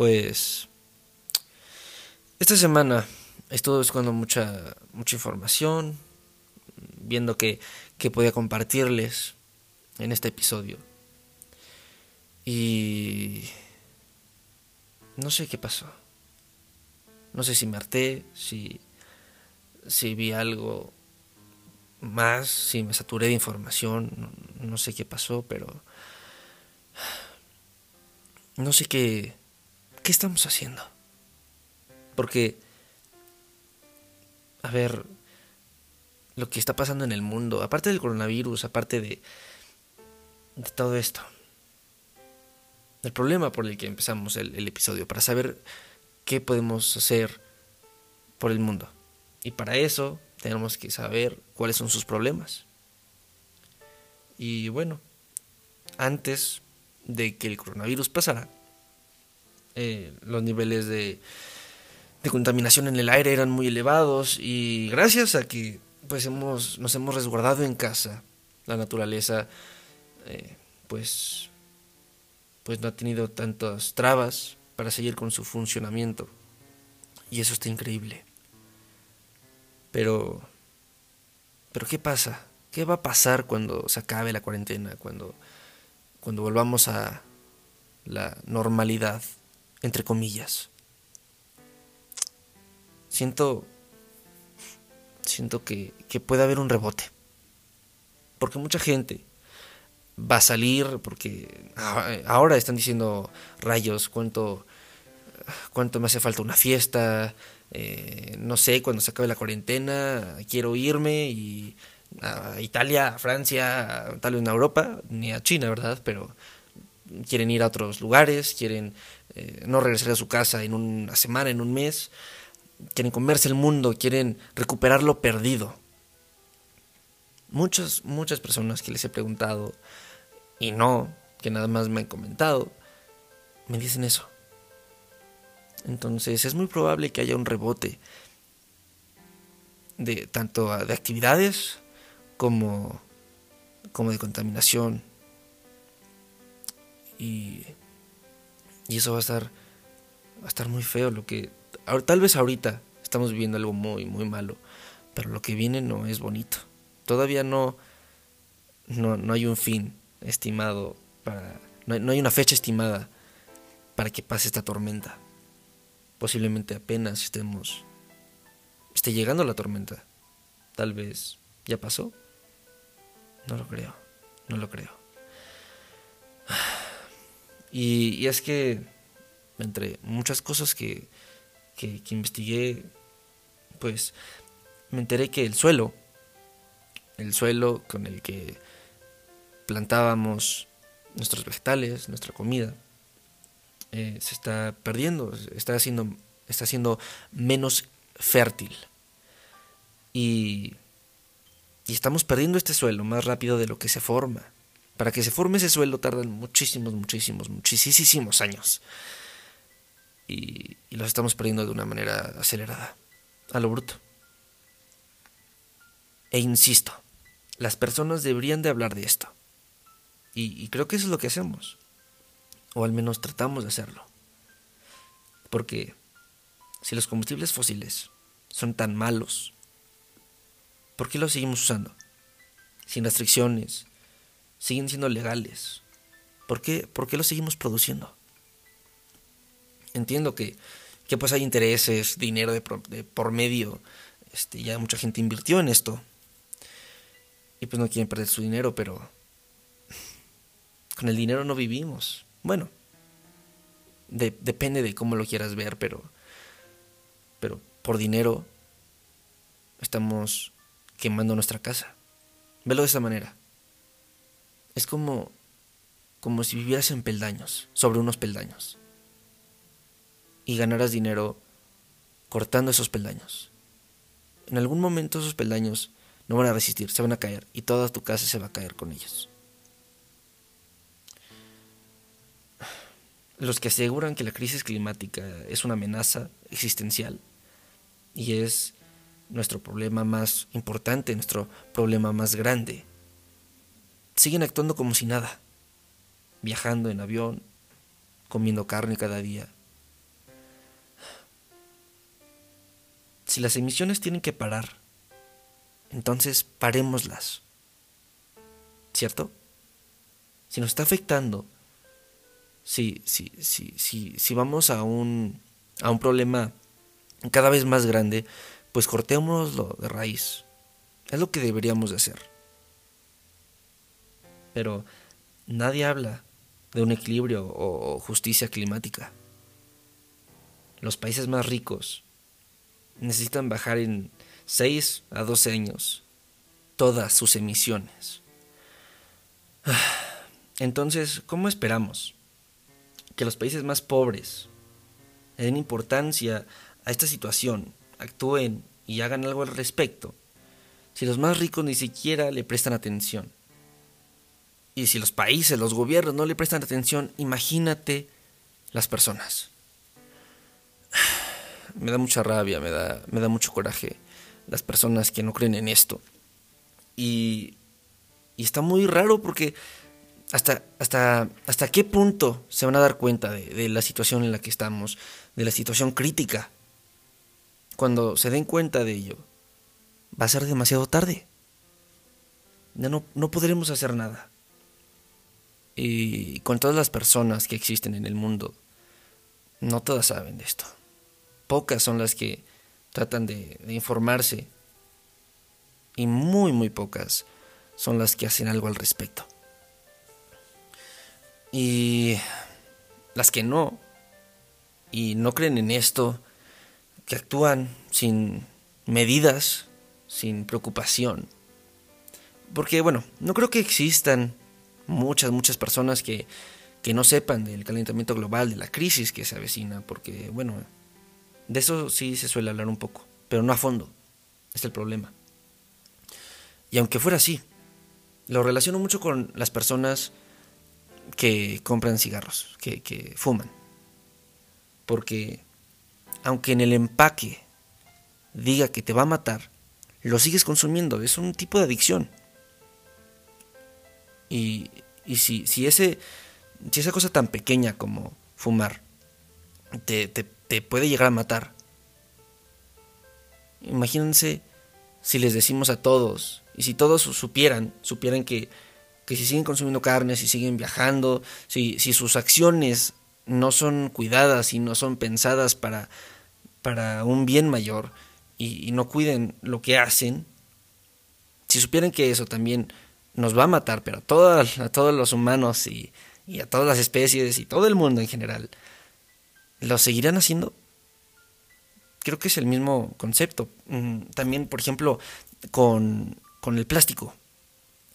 pues esta semana estuve buscando mucha, mucha información, viendo qué, qué podía compartirles en este episodio. Y no sé qué pasó. No sé si me harté, si, si vi algo más, si me saturé de información, no, sé qué pasó, pero no sé qué, qué estamos haciendo. Porque, a ver, lo que está pasando en el mundo, aparte del coronavirus, aparte de, todo esto, el problema por el que empezamos el episodio, para saber qué podemos hacer por el mundo. Y para eso tenemos que saber cuáles son sus problemas. Y bueno, antes de que el coronavirus pasara, eh, los niveles de, de, contaminación en el aire eran muy elevados y gracias a que pues hemos, nos hemos resguardado en casa, la naturaleza eh, pues, pues no ha tenido tantas trabas para seguir con su funcionamiento. Y eso está increíble. Pero, pero ¿qué pasa? ¿Qué va a pasar cuando se acabe la cuarentena? Cuando, cuando volvamos a la normalidad, entre comillas. Siento, siento que, que puede haber un rebote. Porque mucha gente va a salir, porque ahora están diciendo rayos, cuánto, cuánto me hace falta una fiesta, eh, no sé, cuando se acabe la cuarentena, quiero irme y a Italia, a Francia, tal vez en Europa, ni a China, ¿verdad? Pero quieren ir a otros lugares, quieren eh, no regresar a su casa en una semana, en un mes, quieren comerse el mundo, quieren recuperar lo perdido. Muchas, muchas personas que les he preguntado y no, que nada más me han comentado, me dicen eso. Entonces es muy probable que haya un rebote de tanto de actividades como, como de contaminación. Y, y eso va a estar va a estar muy feo lo que tal vez ahorita estamos viviendo algo muy muy malo, pero lo que viene no es bonito. Todavía no no, no hay un fin estimado para no no hay una fecha estimada para que pase esta tormenta posiblemente apenas estemos esté llegando la tormenta. Tal vez ya pasó. No lo creo, no lo creo. Y, es que entre muchas cosas que, que, investigué, pues me enteré que el suelo, el suelo con el que plantábamos nuestros vegetales, nuestra comida, eh, se está perdiendo, está siendo, está siendo menos fértil. Y, y estamos perdiendo este suelo más rápido de lo que se forma. Para que se forme ese suelo tardan muchísimos, muchísimos, muchísimos años. Y, los estamos perdiendo de una manera acelerada, a lo bruto. E insisto, las personas deberían de hablar de esto. Y creo que eso es lo que hacemos o al menos tratamos de hacerlo. Porque si los combustibles fósiles son tan malos, ¿por qué los seguimos usando? Sin restricciones, siguen siendo legales. ¿Por qué, por qué los seguimos produciendo? Entiendo que, que pues hay intereses, dinero de por, medio, este, ya mucha gente invirtió en esto y pues no quieren perder su dinero, pero con el dinero no vivimos. Bueno, depende de cómo lo quieras ver, pero, pero por dinero estamos quemando nuestra casa. Velo de esa manera. Es como, como si vivieras en peldaños, sobre unos peldaños, y ganaras dinero cortando esos peldaños. En algún momento esos peldaños no van a resistir, se van a caer, y toda tu casa se va a caer con ellos. los que aseguran que la crisis climática es una amenaza existencial y es nuestro problema más importante, nuestro problema más grande, siguen actuando como si nada, viajando en avión, comiendo carne cada día. Si las emisiones tienen que parar, entonces parémoslas. ¿Cierto? Si nos está afectando, si, si, si, si, si vamos a un, a un problema cada vez más grande, pues cortémoslo de raíz. Es lo que deberíamos de hacer. Pero nadie habla de un equilibrio o justicia climática. Los países más ricos necesitan bajar en 6 a 12 años todas sus emisiones. Entonces, ¿cómo esperamos que los países más pobres den importancia a esta situación, actúen y hagan algo al respecto, si los más ricos ni siquiera le prestan atención? Y si los países, los gobiernos no le prestan atención, imagínate las personas. Me da mucha rabia, me da, me da mucho coraje las personas que no creen en esto. Y, y está muy raro porque hasta, hasta, hasta qué punto se van a dar cuenta de, de, la situación en la que estamos, de la situación crítica. Cuando se den cuenta de ello, va a ser demasiado tarde. Ya no, no podremos hacer nada. Y con todas las personas que existen en el mundo, no todas saben de esto. Pocas son las que tratan de, de informarse y muy, muy pocas son las que hacen algo al respecto. Y las que no, y no creen en esto, que actúan sin medidas, sin preocupación. Porque bueno, no creo que existan muchas, muchas personas que, que no sepan del calentamiento global, de la crisis que se avecina, porque bueno, de eso sí se suele hablar un poco, pero no a fondo, es el problema. Y aunque fuera así, lo relaciono mucho con las personas que compran cigarros, que, que fuman. Porque aunque en el empaque diga que te va a matar, lo sigues consumiendo. Es un tipo de adicción. Y, y si, si, ese, si esa cosa tan pequeña como fumar te, te, te puede llegar a matar, imagínense si les decimos a todos, y si todos supieran, supieran que que si siguen consumiendo carne, si siguen viajando, si, si sus acciones no son cuidadas y no son pensadas para, para un bien mayor y, no cuiden lo que hacen, si supieran que eso también nos va a matar, pero a, a todos los humanos y, y a todas las especies y todo el mundo en general, ¿lo seguirán haciendo? Creo que es el mismo concepto. Mm, también, por ejemplo, con, con el plástico.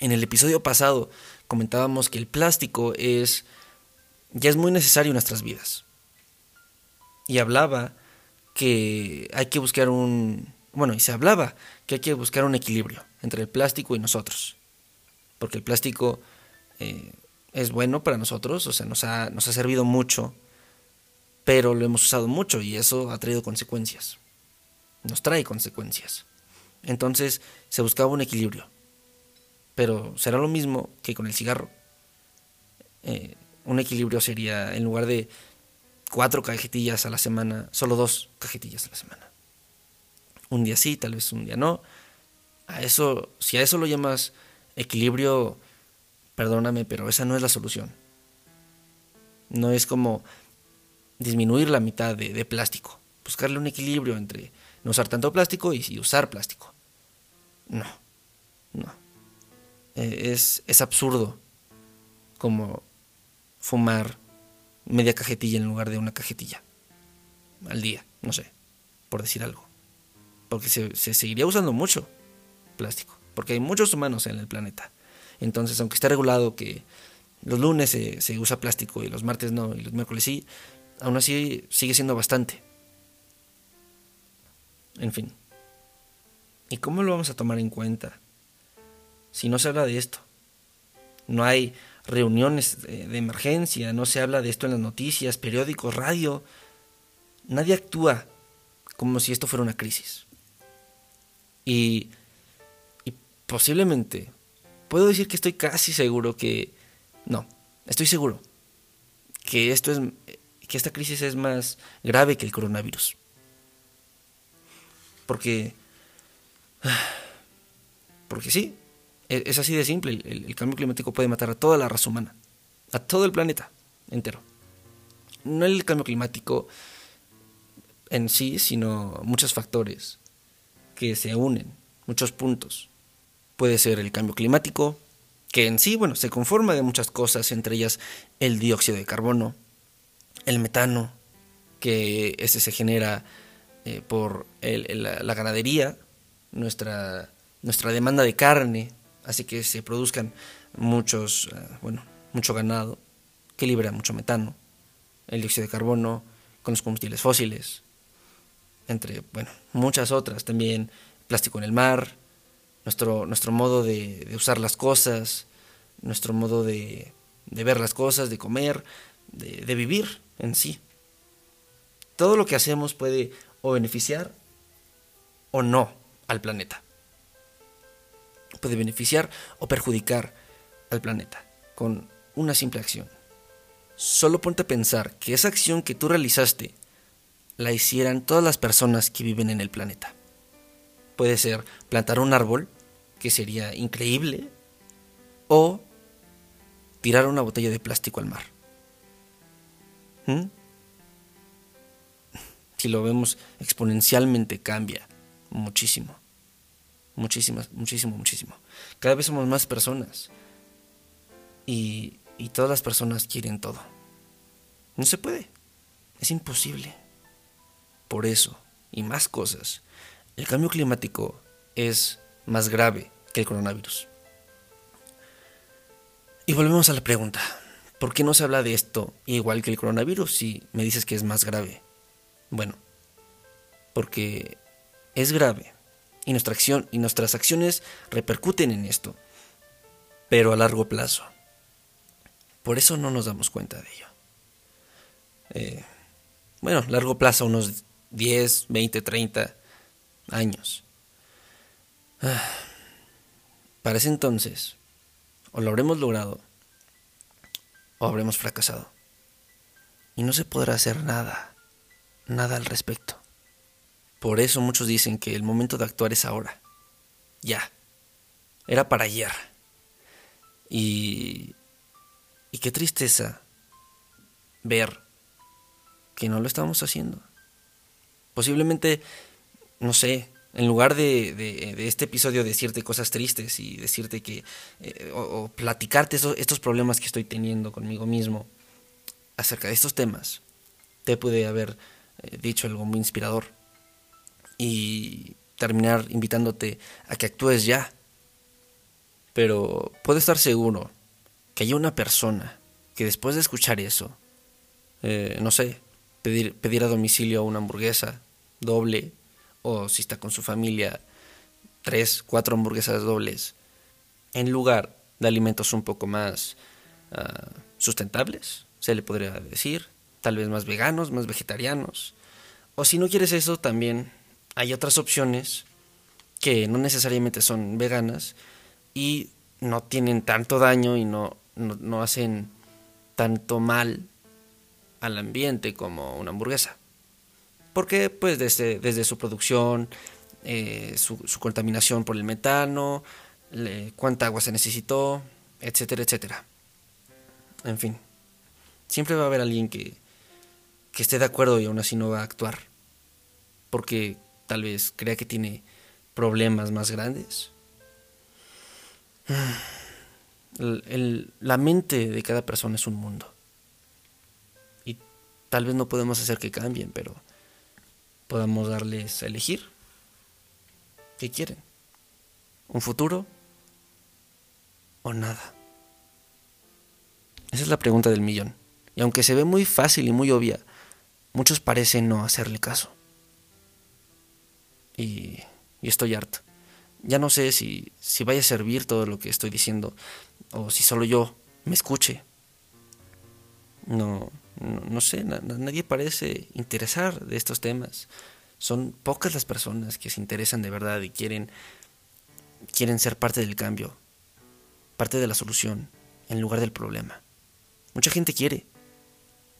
En el episodio pasado comentábamos que el plástico es ya es muy necesario en nuestras vidas. Y hablaba que hay que buscar un bueno, y se hablaba que hay que buscar un equilibrio entre el plástico y nosotros. Porque el plástico eh, es bueno para nosotros, o sea, nos ha, nos ha servido mucho, pero lo hemos usado mucho y eso ha traído consecuencias. Nos trae consecuencias. Entonces se buscaba un equilibrio. Pero será lo mismo que con el cigarro. Eh, un equilibrio sería, en lugar de cuatro cajetillas a la semana, solo dos cajetillas a la semana. Un día sí, tal vez un día no. A eso, si a eso lo llamas equilibrio, perdóname, pero esa no es la solución. No es como disminuir la mitad de, plástico. Buscarle un equilibrio entre no usar tanto plástico y usar plástico. No, no. Eh, es, es absurdo como fumar media cajetilla en lugar de una cajetilla al día, no sé, por decir algo. Porque se, seguiría usando mucho plástico, porque hay muchos humanos en el planeta. Entonces, aunque esté regulado que los lunes se, usa plástico y los martes no, y los miércoles sí, aún así sigue siendo bastante. En fin. ¿Y cómo lo vamos a tomar en cuenta? si no se habla de esto? No hay reuniones de emergencia, no se habla de esto en las noticias, periódicos, radio. Nadie actúa como si esto fuera una crisis. Y posiblemente, puedo decir que estoy casi seguro que, no, estoy seguro que esto es, que esta crisis es más grave que el coronavirus. Porque... Porque sí, e, es así de simple. El, cambio climático puede matar a toda la raza humana. A todo el planeta entero. No el cambio climático en sí, sino muchos factores que se unen, muchos puntos. Puede ser el cambio climático, que en sí, bueno, se conforma de muchas cosas, entre ellas el dióxido de carbono, el metano, que ese se genera eh, por la, ganadería, nuestra, nuestra demanda de carne, así que se produzcan muchos, eh, bueno, mucho ganado, que libera mucho metano, el dióxido de carbono con los combustibles fósiles, entre, bueno, muchas otras, también plástico en el mar, nuestro, nuestro modo de, usar las cosas, nuestro modo de, ver las cosas, de comer, de, de vivir en sí. Todo lo que hacemos puede o beneficiar o no al planeta. Puede beneficiar o perjudicar al planeta con una simple acción. Solo ponte a pensar que esa acción que tú realizaste la hicieran todas las personas que viven en el planeta. Puede ser plantar un árbol, que sería increíble, o tirar una botella de plástico al mar. ¿Mm? Si lo vemos exponencialmente cambia muchísimo. Muchísimas, muchísimo, muchísimo. Cada vez somos más personas. Y, y todas las personas quieren todo. No se puede. Es imposible. Por eso, y más cosas, el cambio climático es más grave que el coronavirus. Y volvemos a la pregunta, ¿por qué no se habla de esto igual que el coronavirus si me dices que es más grave? Bueno, porque es grave y nuestra acción y nuestras acciones repercuten en esto, pero a largo plazo. Por eso no nos damos cuenta de ello. Eh, bueno, largo plazo, unos 10, 20, 30 años. Ah, para ese entonces, o lo habremos logrado, o habremos fracasado. Y no se podrá hacer nada, nada al respecto. Por eso muchos dicen que el momento de actuar es ahora. Ya. Era para ayer. Y... Y qué tristeza ver que no lo estamos haciendo. Posiblemente, no sé, en lugar de, de, este episodio decirte cosas tristes y decirte que, eh, o, platicarte estos problemas que estoy teniendo conmigo mismo acerca de estos temas, te pude haber eh, dicho algo muy inspirador y terminar invitándote a que actúes ya. Pero puedo estar seguro que hay una persona que después de escuchar eso, eh, no sé, pedir, pedir a domicilio una hamburguesa doble o si está con su familia, tres, cuatro hamburguesas dobles, en lugar de alimentos un poco más ah, sustentables, se le podría decir, tal vez más veganos, más vegetarianos. O si no quieres eso, también hay otras opciones que no necesariamente son veganas y no tienen tanto daño y no, no hacen tanto mal al ambiente como una hamburguesa. Porque pues desde, desde su producción, eh, su, contaminación por el metano, cuánta agua se necesitó, etcétera, etcétera. En fin, siempre va a haber alguien que, que esté de acuerdo y aún así no va a actuar. Porque tal vez crea que tiene problemas más grandes. la mente de cada persona es un mundo. Tal vez no podemos hacer que cambien, pero podamos darles a elegir. ¿Qué quieren? ¿Un futuro o nada? Esa es la pregunta del millón. Y aunque se ve muy fácil y muy obvia, muchos parecen no hacerle caso. Y, y estoy harto. Ya no sé si, si vaya a servir todo lo que estoy diciendo o si solo yo me escuche. No, no, sé, nadie parece interesar de estos temas. Son pocas las personas que se interesan de verdad y quieren, quieren ser parte del cambio, parte de la solución, en lugar del problema. Mucha gente quiere,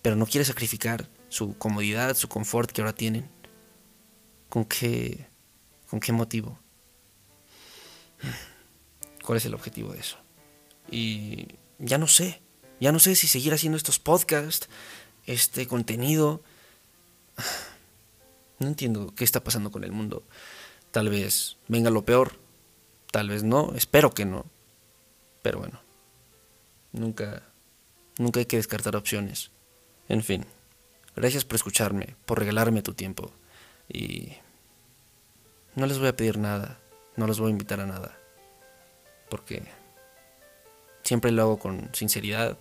pero no quiere sacrificar su comodidad, su confort que ahora tienen. Con que ¿Con qué motivo? ¿Cuál es el objetivo de eso? Y ya no sé. Ya no sé si seguir haciendo estos podcasts, este contenido. No entiendo qué está pasando con el mundo. Tal vez venga lo peor. Tal vez no. Espero que no. Pero bueno. Nunca. Nunca hay que descartar opciones. En fin. Gracias por escucharme, por regalarme tu tiempo. Y no les voy a pedir nada, no los voy a invitar a nada. Porque siempre lo hago con sinceridad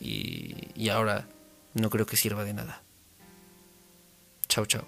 y, ahora no creo que sirva de nada. Chao, chao.